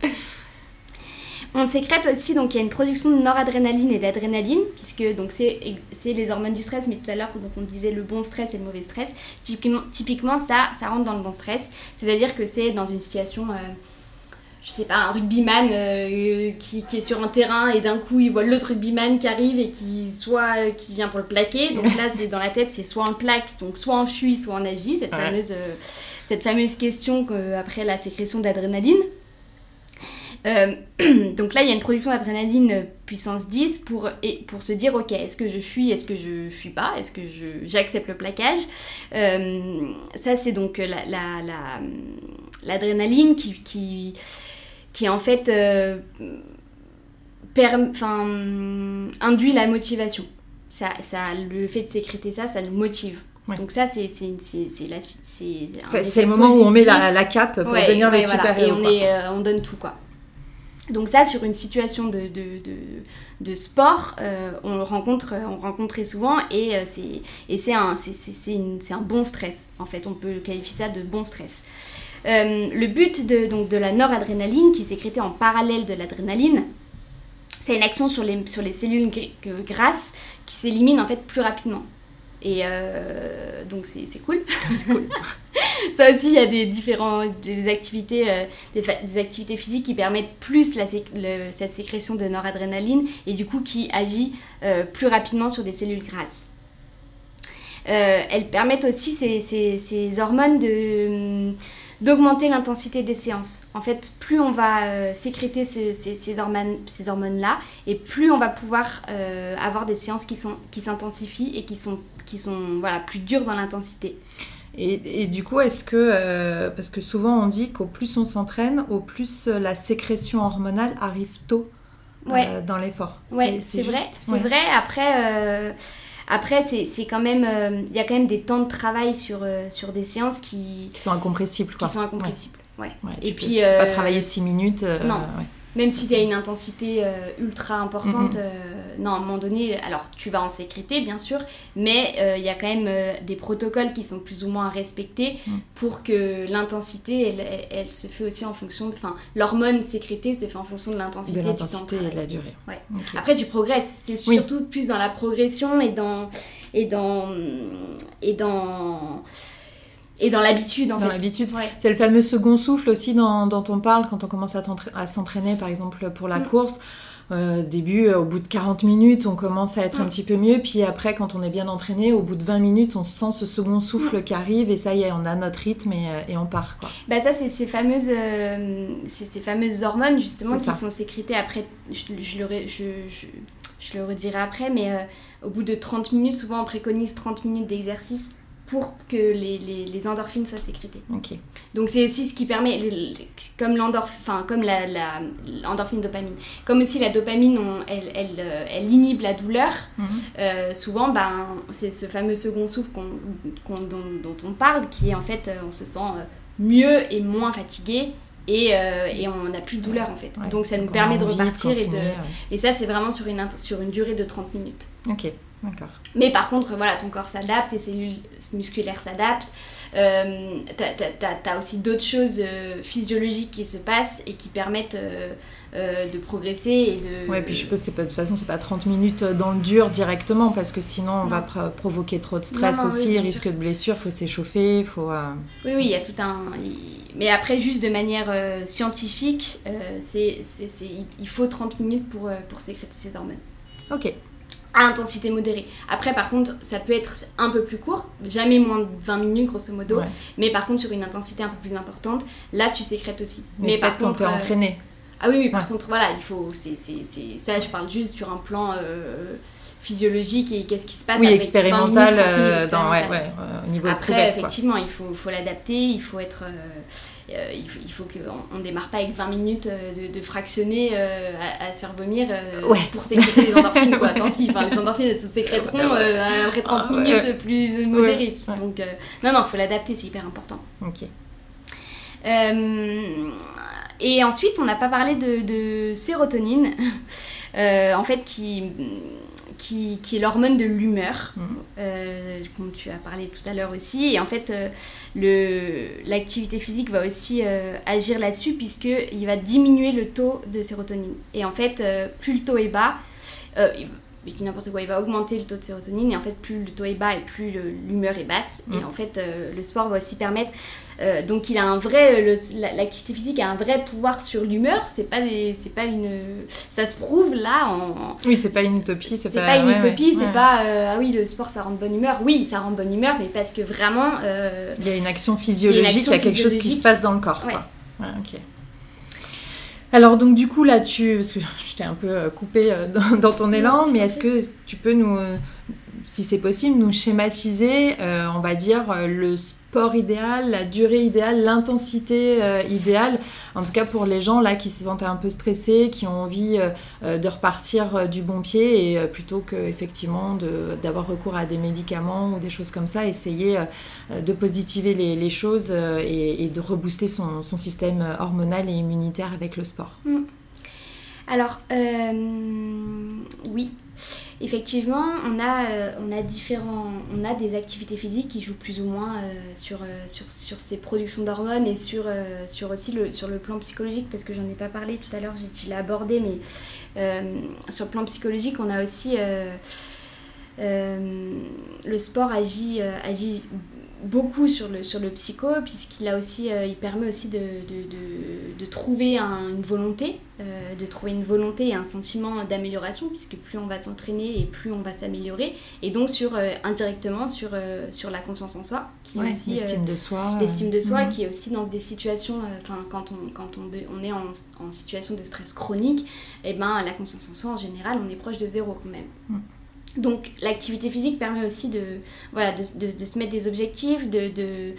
On sécrète aussi, donc il y a une production de noradrénaline et d'adrénaline, puisque donc c'est les hormones du stress, mais tout à l'heure donc on disait le bon stress et le mauvais stress. Typiquement, typiquement ça, ça rentre dans le bon stress, c'est-à-dire que c'est dans une situation je sais pas, un rugbyman euh, qui, qui, est sur un terrain et d'un coup il voit l'autre rugbyman qui arrive et qui soit qui vient pour le plaquer. Donc là, c'est dans la tête, c'est soit un plaque, donc soit on fuit, soit on agit. Cette fameuse, euh, cette fameuse question après la sécrétion d'adrénaline. Euh, <clears throat> donc là, il y a une production d'adrénaline puissance 10 pour, et, pour se dire, ok, est-ce que je fuis, est-ce que je fuis pas, est-ce que j'accepte le plaquage. ça, c'est donc l'adrénaline la, qui, qui qui en fait euh, induit la motivation. Ça, ça, le fait de sécréter ça, ça nous motive. Donc ça, c'est C'est le moment où on met la, la cape pour devenir les super-héros. Et on, euh, on donne tout, quoi. Donc ça, sur une situation de, sport, euh, on le rencontre, on rencontre très souvent et c'est un, bon stress. En fait, on peut qualifier ça de bon stress. Euh, le but de, donc, de la noradrénaline, qui est sécrétée en parallèle de l'adrénaline, c'est une action sur les, sur les cellules grasses qui s'éliminent en fait plus rapidement. Et euh, donc c'est cool. <laughs> cool. <laughs> ça aussi, il y a des différents des activités, euh, des, activités physiques qui permettent plus la, cette sécrétion de noradrénaline et du coup qui agit plus rapidement sur des cellules grasses. elles permettent aussi ces, ces, ces hormones de d'augmenter l'intensité des séances. En fait, plus on va euh, sécréter ces, ces, hormones, ces hormones-là, et plus on va pouvoir euh, avoir des séances qui sont qui s'intensifient et qui sont, qui sont voilà, plus dures dans l'intensité. Et, et, du coup, est-ce que, euh, parce que souvent on dit qu'au plus on s'entraîne, au plus la sécrétion hormonale arrive tôt dans l'effort. Oui, c'est vrai. C'est vrai. Après après, c'est quand même. Euh, il y a quand même des temps de travail sur, euh, sur des séances qui. Qui sont incompressibles, quoi. Qui sont incompressibles, ouais. Et puis. Peux, pas euh, travailler 6 minutes. non. Même si tu as une intensité ultra importante, non, à un moment donné, alors tu vas en sécréter bien sûr, mais il y a quand même des protocoles qui sont plus ou moins à respecter mm. pour que l'intensité, elle, elle, se fait aussi en fonction de. Enfin, l'hormone sécrétée se fait en fonction de l'intensité. De l'intensité et de la durée. Ouais. Après, tu progresses. C'est surtout plus dans la progression et dans. Et dans. Et dans et dans l'habitude en dans l'habitude c'est le fameux second souffle aussi dont, dont on parle quand on commence à, s'entraîner par exemple pour la mm. course euh, début, euh, au bout de 40 minutes, on commence à être un petit peu mieux. Puis après, quand on est bien entraîné, au bout de 20 minutes, on sent ce second souffle qui arrive et ça y est, on a notre rythme et, euh, et on part. Quoi. Bah ça, c'est ces fameuses, ces fameuses hormones justement qui sont sécrétées après. Je, je, le, je, je, le redirai après, mais au bout de 30 minutes, souvent on préconise 30 minutes d'exercice pour que les, les, les endorphines soient sécrétées. Donc c'est aussi ce qui permet, les- comme l'endorphine, comme la, la- dopamine, comme aussi la dopamine, on- elle, elle, euh, elle inhibe la douleur. Mhm. euh, souvent, ben, c'est ce fameux second souffle qu'on, qu'on- dont, dont on parle, qui est en fait, euh, on se sent mieux et moins fatigué. Et, euh, et on n'a plus de douleur en fait. Ouais. Donc ça nous on permet de repartir et de. ouais. Et ça, c'est vraiment sur une, sur une durée de 30 minutes. Ok, d'accord. Mais par contre, voilà, ton corps s'adapte, tes cellules musculaires s'adaptent. Euh, t'as, t'as aussi d'autres choses euh, physiologiques qui se passent et qui permettent euh, euh, de progresser et de. Ouais, puis je suppose que pas- de toute façon, c'est pas 30 minutes dans le dur directement parce que sinon on Non. va pro- provoquer trop de stress Non, non, oui, aussi, risque sûr. de blessure, faut s'échauffer, faut. Oui, oui, il y a tout un. il- Mais après, juste de manière scientifique, c'est, c'est, c'est- il faut 30 minutes pour, pour sécréter ces hormones. Ok, À intensité modérée. Après, par contre, ça peut être un peu plus court, jamais moins de 20 minutes, grosso modo. ouais. Mais par contre, sur une intensité un peu plus importante, là, tu sécrètes aussi. Mais, par quand contre. t'es euh, entraîné. Ah oui, oui, par Ouais. contre, voilà, il faut. C'est, c'est, c'est- ça, je parle juste sur un plan euh, physiologique et qu'est-ce qui se passe Oui, avec 20 expérimental, minutes, 30 minutes euh, dans, ouais, expérimental. ouais, euh, au niveau de Après, quoi. effectivement, il faut, faut l'adapter, il faut être. euh, euh, il faut, il faut qu'on on démarre pas avec 20 minutes euh, de, de fractionner euh, à, à se faire vomir euh, Ouais. pour sécréter <laughs> les endorphines, quoi. Tant pis, les endorphines se sécréteront Ouais, ouais. euh, après 30 Ah, ouais. minutes plus modérées. Ouais. Donc, euh, non, non, il faut l'adapter, c'est hyper important. Ok. Euh, et ensuite, on n'a pas parlé de, de sérotonine, <laughs> euh, en fait, qui, qui, qui est l'hormone de l'humeur, Mhm. euh, comme tu as parlé tout à l'heure aussi. Et en fait, euh, le- l'activité physique va aussi euh, agir là-dessus, puisqu'il va diminuer le taux de sérotonine. Et en fait, euh, plus le taux est bas, je dis n'importe quoi, il va augmenter le taux de sérotonine et en fait plus le taux est bas et plus l'humeur est basse et Mm. en fait euh, le sport va aussi permettre euh, donc il a un vrai la- l'activité physique a un vrai pouvoir sur l'humeur c'est pas des c'est pas une ça se prouve là en, Oui, c'est pas une utopie, c'est c'est pas, une ouais, utopie ouais, c'est ouais. pas euh, ah oui le sport ça rend de bonne humeur oui ça rend de bonne humeur mais parce que vraiment euh, Il y a une action physiologique, il y, action a quelque chose qui se passe dans le corps. Quoi. Ouais, ok. Alors donc du coup là tu, parce que <laughs> je t'ai un peu euh, coupé euh, dans, <laughs> dans ton élan, mais est-ce que tu peux nous, si c'est possible, nous schématiser, euh, on va dire le sport idéal, la durée idéale, l'intensité euh, idéale, en tout cas pour les gens là qui se sentent un peu stressés, qui ont envie euh, euh, de repartir du bon pied et plutôt que effectivement d'avoir recours à des médicaments ou des choses comme ça, essayer de positiver les, choses et, de rebooster son, son système hormonal et immunitaire avec le sport. Alors, euh, oui, effectivement, on a, euh, on a des activités physiques qui jouent plus ou moins euh, sur, ces productions d'hormones et sur, sur aussi le, sur le plan psychologique, parce que j'en ai pas parlé tout à l'heure, je l'ai abordé, mais sur le plan psychologique, on a aussi le sport agit, agit beaucoup sur le, sur le psycho, puisqu'il a aussi, euh, il permet aussi de, de, de, de trouver un- une volonté, euh, de trouver une volonté et un sentiment d'amélioration, puisque plus on va s'entraîner et plus on va s'améliorer, et donc sur, euh, indirectement sur, euh, sur la confiance en soi, qui est aussi... euh, l'estime de soi. L'estime de soi mhm. qui est aussi dans des situations, euh, enfin quand, on, quand on, on est en, en situation de stress chronique, et ben la confiance en soi en général on est proche de zéro quand même. Mm. Donc l'activité physique permet aussi de, voilà, de, se mettre des objectifs de,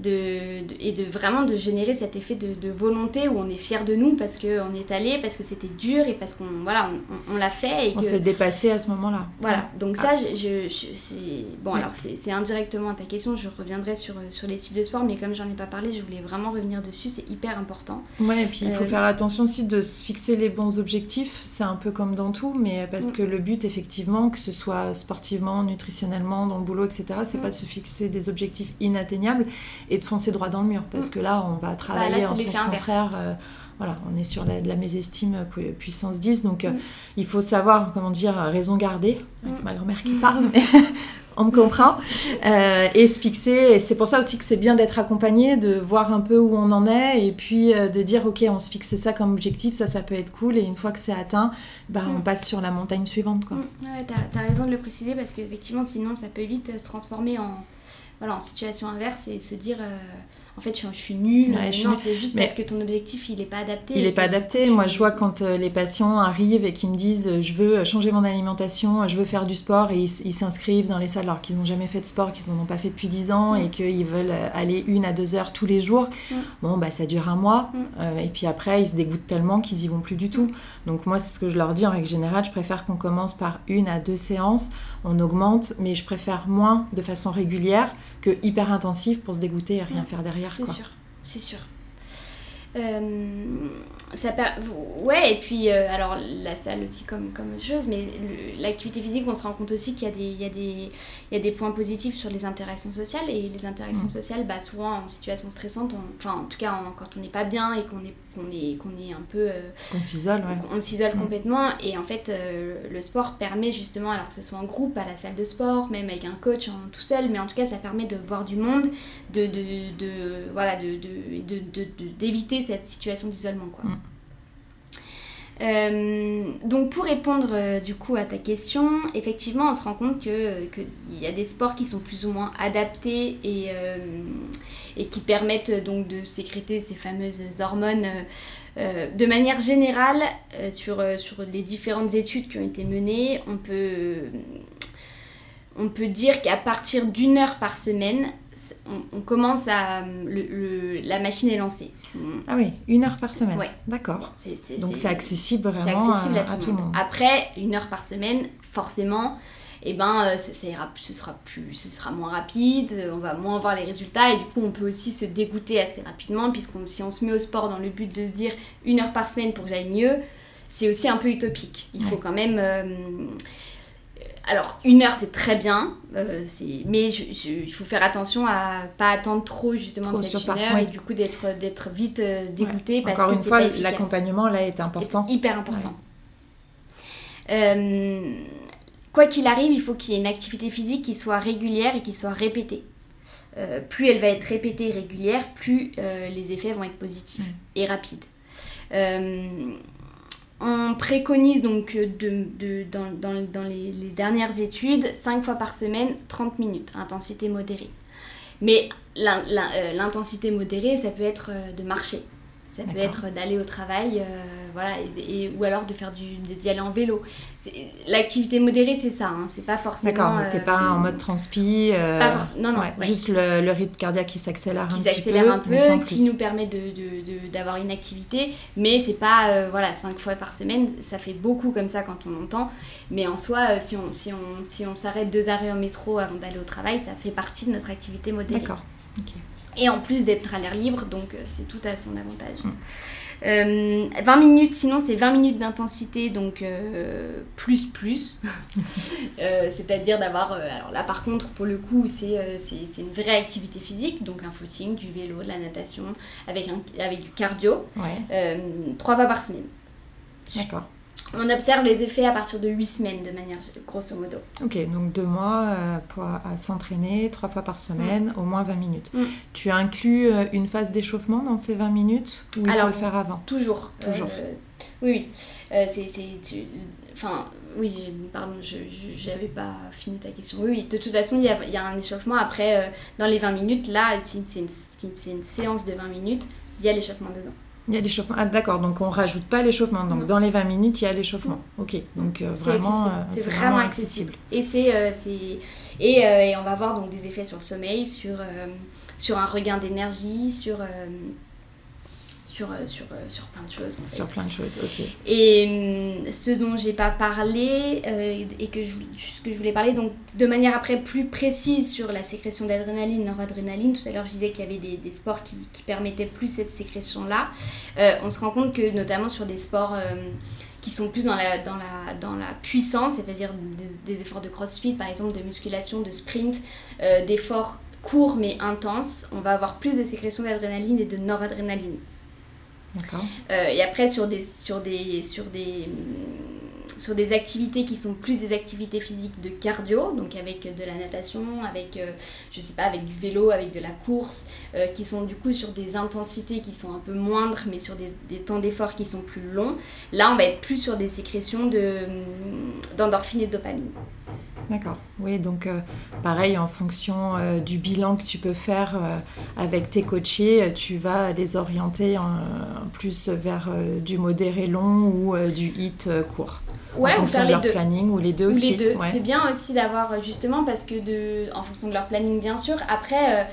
de- de- et de vraiment de générer cet effet de, de volonté où on est fier de nous parce qu'on est allé, parce que c'était dur et parce qu'on voilà, on, on- on l'a fait. Et On que, s'est dépassé à ce moment-là. voilà, donc Ah. ça, je, je- je- c'est... Bon, alors c'est indirectement à ta question, je reviendrai sur, sur les types de sport, mais comme j'en ai pas parlé, je voulais vraiment revenir dessus, c'est hyper important. Ouais, et puis il faut Euh, faire attention aussi de se fixer les bons objectifs. C'est un peu comme dans tout, mais parce Mm. que le but, effectivement, que ce soit sportivement, nutritionnellement, dans le boulot, etc., c'est Mm. pas de se fixer des objectifs inatteignables et de foncer droit dans le mur. Parce Mm. que là, on va travailler là, c'est en sens contraire. euh, voilà, on est sur la- de la mésestime euh, pu- puissance 10. Donc euh, Mm. il faut savoir, comment dire, raison garder. C'est Mm. ma grand-mère qui parle, mais <laughs> on me comprend. Euh, et se fixer. Et c'est pour ça aussi que c'est bien d'être accompagné, de voir un peu où on en est et puis euh, de dire ok, on se fixe ça comme objectif, ça, ça peut être cool. Et une fois que c'est atteint, bah, on passe sur la montagne suivante. Quoi. Mm, Ouais, t'as, t'as raison de le préciser parce qu'effectivement, sinon, ça peut vite se transformer en, voilà, en situation inverse et se dire. Euh, en fait je, suis nulle. non, c'est juste parce que ton objectif il n'est pas adapté. Il n'est pas adapté. Moi, je vois quand les patients arrivent et qui me disent je veux changer mon alimentation, je veux faire du sport et ils s'inscrivent dans les salles alors qu'ils n'ont jamais fait de sport, qu'ils n'en ont pas fait depuis 10 ans et qu'ils veulent aller une à deux heures tous les jours. Bon, bah ça dure un mois et puis après ils se dégoûtent tellement qu'ils y vont plus du tout. Donc moi, c'est ce que je leur dis en règle générale, je préfère qu'on commence par une à deux séances, on augmente, mais je préfère moins de façon régulière que hyper intensif pour se dégoûter et rien faire derrière. C'est sûr, c'est sûr. Euh, ça ouais et puis euh, alors la salle aussi comme, comme autre chose mais l'activité physique on se rend compte aussi qu'il y, a des, il y, a des, il y a des points positifs sur les interactions sociales et les interactions mm. sociales bah, souvent en situation stressante enfin en tout cas quand on n'est pas bien et qu'on est qu'on est qu'on est un peu euh, on s'isole on, s'isole mm. complètement et en fait le sport permet justement alors que ce soit en groupe à la salle de sport même avec un coach en, tout seul mais en tout cas ça permet de voir du monde de, de, de voilà de d'éviter cette situation d'isolement. quoi. Mm. Euh, donc pour répondre euh, du coup à ta question, effectivement on se rend compte qu'il que y a des sports qui sont plus ou moins adaptés et, euh, et qui permettent donc de sécréter ces fameuses hormones. de manière générale, sur, sur les différentes études qui ont été menées, on peut, on peut dire qu'à partir d'une heure par semaine, on, commence à. la machine est lancée. Ah oui, une heure par semaine. Ouais. D'accord. Donc c'est accessible vraiment accessible à, tout, le monde. Après, une heure par semaine, forcément, et eh ben, euh, ça, ira, ce, sera plus, ce sera moins rapide, on va moins voir les résultats et du coup on peut aussi se dégoûter assez rapidement puisque si on se met au sport dans le but de se dire une heure par semaine pour que j'aille mieux, c'est aussi un peu utopique. Il faut quand même... Euh, alors, une heure, c'est très bien, euh, mais il faut faire attention à pas attendre trop justement de cette une heure et du coup d'être vite euh, dégoûté. Encore une fois, l'accompagnement là est important. hyper important. Euh, quoi qu'il arrive, il faut qu'il y ait une activité physique qui soit régulière et qui soit répétée. plus elle va être répétée et régulière, plus les effets vont être positifs et rapides. On préconise donc de, dans, les, dernières études 5 fois par semaine, 30 minutes, intensité modérée. Mais euh, l'intensité modérée, ça peut être euh, de marcher. Ça peut être d'aller au travail, euh, voilà, et, ou alors de faire du, d'y aller en vélo. L'activité modérée, c'est ça, hein, c'est pas forcément. D'accord, t'es pas en mode transpi. Euh, pas non, non. Juste le, rythme cardiaque qui s'accélère un petit peu. Qui s'accélère un peu, qui nous permet de, d'avoir une activité, mais c'est pas, euh, voilà, cinq fois par semaine, ça fait beaucoup comme ça quand on entend. Mais en soi, si on, si on, si on s'arrête deux arrêts au métro avant d'aller au travail, ça fait partie de notre activité modérée. D'accord. ok et en plus d'être à l'air libre, donc euh, c'est tout à son avantage. 20 mm. euh, minutes, sinon c'est 20 minutes d'intensité, donc euh, plus plus. <laughs> C'est-à-dire d'avoir, alors là par contre pour le coup c'est une vraie activité physique, donc un footing, du vélo, de la natation, avec, un, avec du cardio, trois fois par semaine. D'accord. On observe les effets à partir de 8 semaines de manière grosso modo. Ok, donc deux mois euh, pour, à s'entraîner trois fois par semaine, mm. au moins 20 minutes. Mm. Tu inclus euh, une phase d'échauffement dans ces 20 minutes ou il faut le faire avant? Toujours. Toujours. Euh, oui, oui. c'est, enfin, oui, pardon, je n'avais pas fini ta question. Oui, de toute façon, il y a, y a, un échauffement. Après, dans les 20 minutes, là, c'est une, une séance de 20 minutes, il y a l'échauffement dedans. Il y a l'échauffement. Ah d'accord, donc on rajoute pas l'échauffement. Donc dans les 20 minutes, il y a l'échauffement. Ok, donc euh, vraiment, c'est vraiment, accessible. Et, c'est, euh, et, euh, et, on va voir donc des effets sur le sommeil, sur, sur un regain d'énergie, sur sur, euh, sur, euh, sur plein de choses. Sur plein de choses, ok. Et hum, ce dont j'ai pas parlé euh, et que je, que je voulais parler, donc de manière après plus précise sur la sécrétion d'adrénaline, noradrénaline, tout à l'heure je disais qu'il y avait des, des sports qui, qui, permettaient plus cette sécrétion-là. on se rend compte que notamment sur des sports qui sont plus dans la, dans la, dans la puissance, c'est-à-dire des, des, efforts de crossfit, par exemple, de musculation, de sprint, d'efforts courts mais intenses, on va avoir plus de sécrétion d'adrénaline et de noradrénaline. Euh, et après, sur des, sur, des, sur, des, sur des activités qui sont plus des activités physiques de cardio, donc avec de la natation, avec, euh, je sais pas, avec du vélo, avec de la course, euh, qui sont du coup sur des intensités qui sont un peu moindres, mais sur des, des temps d'effort qui sont plus longs. Là, on va être plus sur des sécrétions d'endorphine et de dopamine. D'accord. Oui, donc euh, pareil, en fonction euh, du bilan que tu peux faire euh, avec tes coachés, tu vas les orienter en, plus vers du modéré long ou du hit court. Ouais, en fonction de leur planning ou les deux aussi. Les deux. C'est bien aussi d'avoir justement parce que de, en fonction de leur planning bien sûr. Après,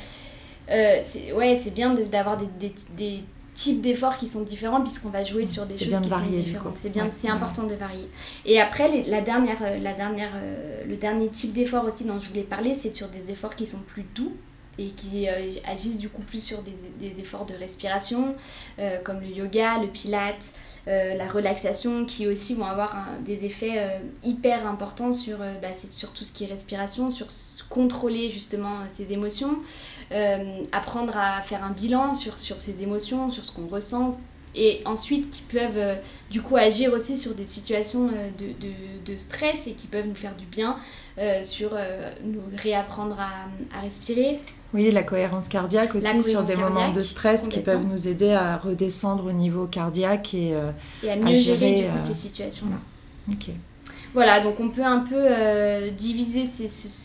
c'est ouais, c'est bien d'avoir des, des, des types d'efforts qui sont différents puisqu'on va jouer sur des choses qui sont différentes. C'est bien, c'est important de varier. Et après, la dernière, euh, la dernière, euh, le dernier type d'effort aussi dont je voulais parler, c'est sur des efforts qui sont plus doux et qui euh, agissent du coup plus sur des, des efforts de respiration, comme le yoga, le pilate, la relaxation, qui aussi vont avoir des effets hyper importants sur, bah, sur tout ce qui est respiration, sur contrôler justement ses émotions. Euh, apprendre à faire un bilan sur, sur ses émotions, sur ce qu'on ressent, et ensuite qui peuvent euh, du coup agir aussi sur des situations euh, de, de, de, stress et qui peuvent nous faire du bien, sur nous réapprendre à, à, respirer. Oui, la cohérence cardiaque aussi sur des moments de stress qui peuvent nous aider à redescendre au niveau cardiaque et, et à mieux gérer du coup, ces situations-là. Ok. Voilà, donc on peut un peu euh, diviser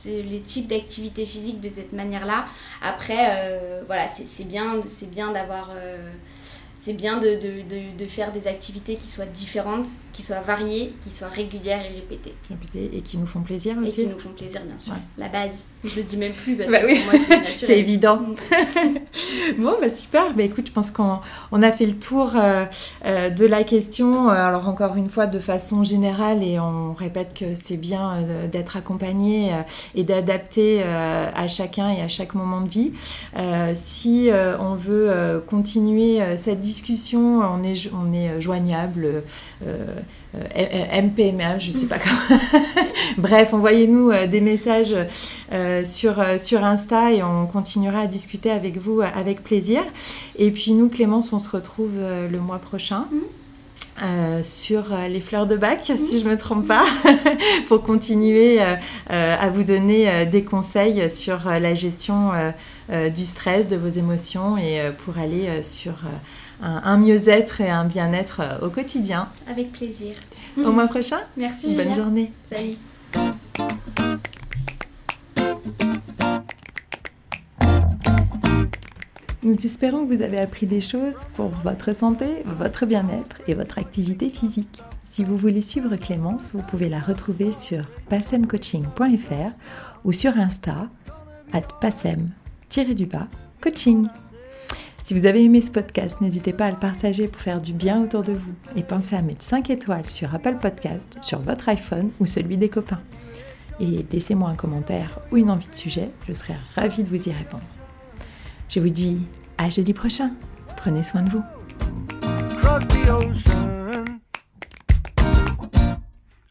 les types d'activités physiques de cette manière-là. Après, euh, voilà, c'est bien, bien d'avoir euh, c'est bien de, de, de, faire des activités qui soient différentes, qui soient variées, qui soient régulières et répétées. Répétées et qui nous font plaisir aussi. Et qui nous font plaisir, bien sûr. La base. Je le dis même plus parce bah que pour moi, c'est <laughs> évident. Mm. <laughs> bon, bah super. Bah écoute, je pense qu'on on a fait le tour euh, euh, de la question. Alors, encore une fois, de façon générale, et on répète que c'est bien euh, d'être accompagné et d'adapter à chacun et à chaque moment de vie. si on veut continuer cette discussion, discussion, on est, on est joignable, euh, euh, MPMA, je sais pas comment. <laughs> Bref, envoyez-nous euh, des messages sur, sur Insta et on continuera à discuter avec vous avec plaisir. Et puis nous, Clémence, on se retrouve le mois prochain. Mmh. Euh, sur euh, les fleurs de bac, si je ne me trompe pas, <laughs> pour continuer euh, à vous donner des conseils sur la gestion du stress, de vos émotions et pour aller sur un, mieux-être et un bien-être au quotidien. Avec plaisir. Au mois prochain. Merci. Bonne journée. Salut. Nous espérons que vous avez appris des choses pour votre santé, votre bien-être et votre activité physique. Si vous voulez suivre Clémence, vous pouvez la retrouver sur passemcoaching.fr ou sur Insta at passem-coaching. Si vous avez aimé ce podcast, n'hésitez pas à le partager pour faire du bien autour de vous et pensez à mettre 5 étoiles sur Apple Podcast, sur votre iPhone ou celui des copains. Et laissez-moi un commentaire ou une envie de sujet, je serai ravie de vous y répondre. Je vous dis à jeudi prochain. Prenez soin de vous.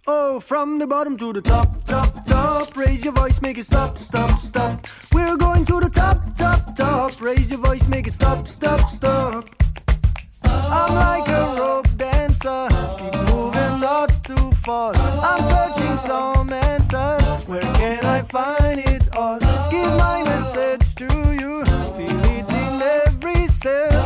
Oh, from the bottom to the top, top, top. Raise your voice, make it stop, stop, stop. We're going to the top, top, top. Raise your voice, make it stop, stop, stop. I'm like a rope dancer, keep moving not too far. I'm searching some myself